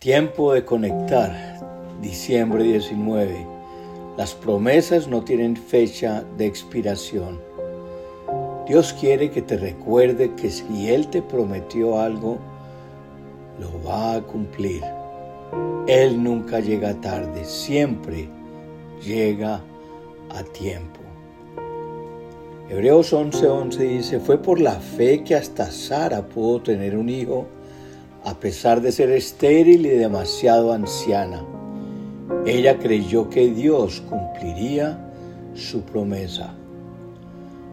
Tiempo de conectar, diciembre 19. Las promesas no tienen fecha de expiración. Dios quiere que te recuerde que si Él te prometió algo, lo va a cumplir. Él nunca llega tarde, siempre llega a tiempo. Hebreos 11:11 dice, fue por la fe que hasta Sara pudo tener un hijo a pesar de ser estéril y demasiado anciana. Ella creyó que Dios cumpliría su promesa.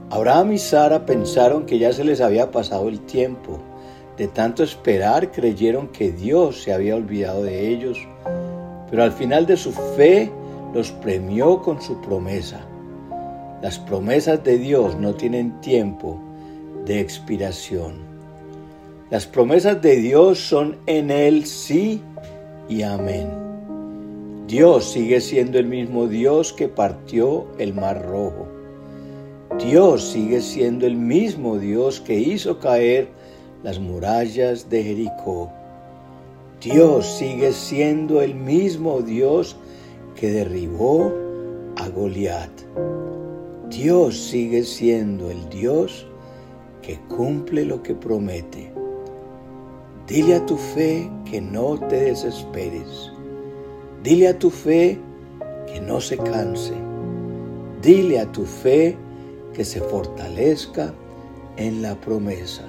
Abraham y Sara pensaron que ya se les había pasado el tiempo. De tanto esperar creyeron que Dios se había olvidado de ellos, pero al final de su fe los premió con su promesa. Las promesas de Dios no tienen tiempo de expiración. Las promesas de Dios son en Él sí y amén. Dios sigue siendo el mismo Dios que partió el mar rojo. Dios sigue siendo el mismo Dios que hizo caer las murallas de Jericó. Dios sigue siendo el mismo Dios que derribó a Goliat. Dios sigue siendo el Dios que cumple lo que promete. Dile a tu fe que no te desesperes. Dile a tu fe que no se canse. Dile a tu fe que se fortalezca en la promesa.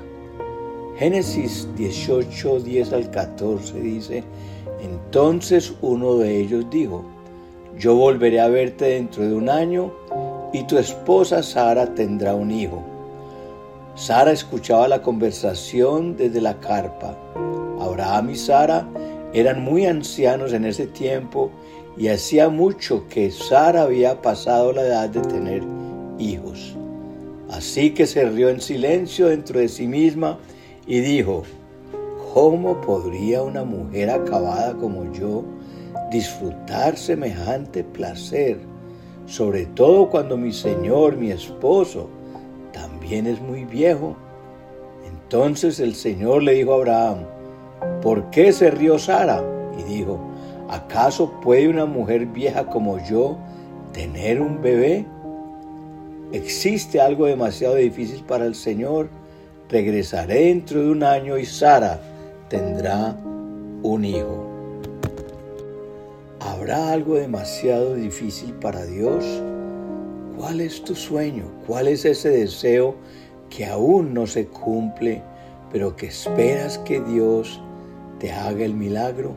Génesis 18, 10 al 14 dice, entonces uno de ellos dijo, yo volveré a verte dentro de un año y tu esposa Sara tendrá un hijo. Sara escuchaba la conversación desde la carpa. Abraham y Sara eran muy ancianos en ese tiempo y hacía mucho que Sara había pasado la edad de tener hijos. Así que se rió en silencio dentro de sí misma y dijo, ¿cómo podría una mujer acabada como yo disfrutar semejante placer? Sobre todo cuando mi Señor, mi esposo, es muy viejo. Entonces el Señor le dijo a Abraham, ¿por qué se rió Sara? Y dijo, ¿acaso puede una mujer vieja como yo tener un bebé? ¿Existe algo demasiado difícil para el Señor? Regresaré dentro de un año y Sara tendrá un hijo. ¿Habrá algo demasiado difícil para Dios? ¿Cuál es tu sueño? ¿Cuál es ese deseo que aún no se cumple, pero que esperas que Dios te haga el milagro?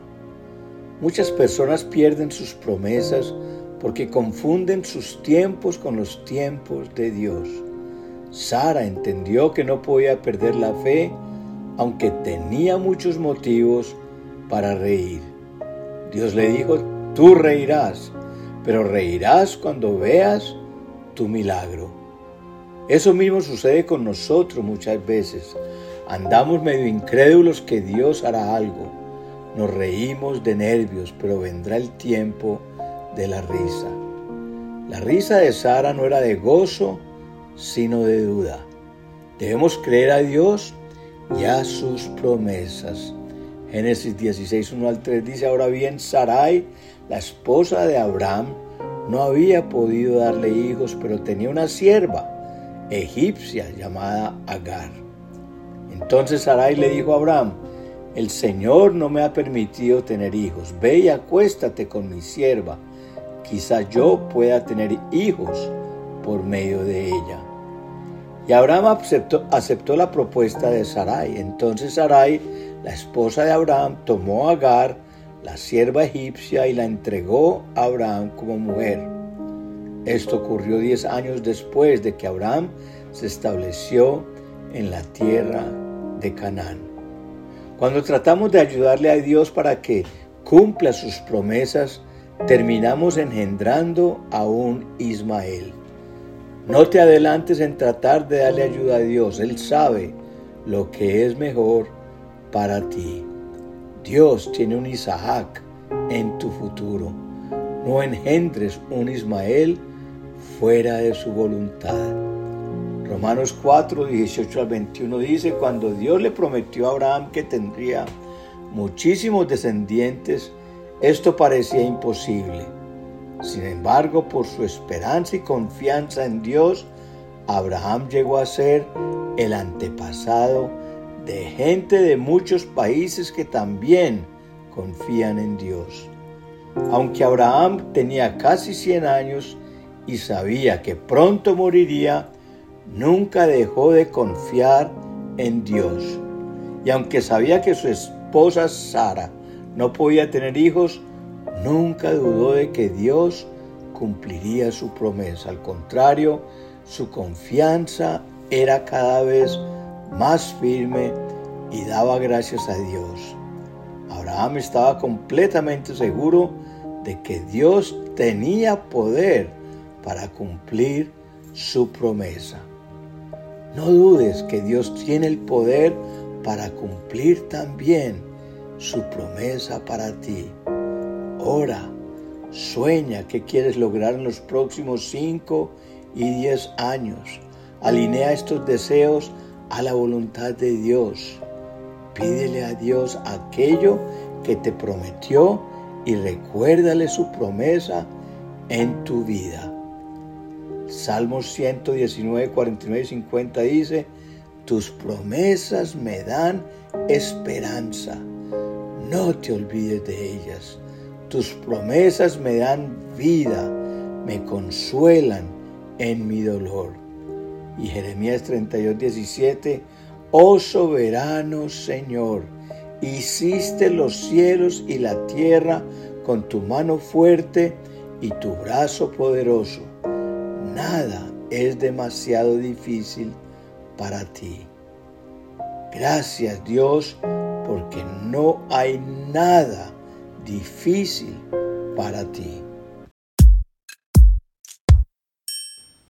Muchas personas pierden sus promesas porque confunden sus tiempos con los tiempos de Dios. Sara entendió que no podía perder la fe, aunque tenía muchos motivos para reír. Dios le dijo, tú reirás, pero reirás cuando veas tu milagro. Eso mismo sucede con nosotros muchas veces. Andamos medio incrédulos que Dios hará algo. Nos reímos de nervios, pero vendrá el tiempo de la risa. La risa de Sara no era de gozo, sino de duda. Debemos creer a Dios y a sus promesas. Génesis 16, 1 al 3 dice, ahora bien, Sarai, la esposa de Abraham, no había podido darle hijos, pero tenía una sierva egipcia llamada Agar. Entonces Sarai le dijo a Abraham, el Señor no me ha permitido tener hijos, ve y acuéstate con mi sierva, quizá yo pueda tener hijos por medio de ella. Y Abraham aceptó, aceptó la propuesta de Sarai. Entonces Sarai, la esposa de Abraham, tomó a Agar, la sierva egipcia y la entregó a Abraham como mujer. Esto ocurrió diez años después de que Abraham se estableció en la tierra de Canaán. Cuando tratamos de ayudarle a Dios para que cumpla sus promesas, terminamos engendrando a un Ismael. No te adelantes en tratar de darle ayuda a Dios. Él sabe lo que es mejor para ti. Dios tiene un Isaac en tu futuro. No engendres un Ismael fuera de su voluntad. Romanos 4, 18 al 21 dice, cuando Dios le prometió a Abraham que tendría muchísimos descendientes, esto parecía imposible. Sin embargo, por su esperanza y confianza en Dios, Abraham llegó a ser el antepasado de gente de muchos países que también confían en Dios. Aunque Abraham tenía casi 100 años y sabía que pronto moriría, nunca dejó de confiar en Dios. Y aunque sabía que su esposa Sara no podía tener hijos, nunca dudó de que Dios cumpliría su promesa. Al contrario, su confianza era cada vez más firme y daba gracias a Dios. Abraham estaba completamente seguro de que Dios tenía poder para cumplir su promesa. No dudes que Dios tiene el poder para cumplir también su promesa para ti. Ora, sueña qué quieres lograr en los próximos cinco y diez años. Alinea estos deseos a la voluntad de Dios. Pídele a Dios aquello que te prometió y recuérdale su promesa en tu vida. Salmos 119, 49 y 50 dice, tus promesas me dan esperanza, no te olvides de ellas. Tus promesas me dan vida, me consuelan en mi dolor. Y Jeremías 32, 17, oh soberano Señor, hiciste los cielos y la tierra con tu mano fuerte y tu brazo poderoso nada es demasiado difícil para ti. Gracias Dios porque no hay nada difícil para ti.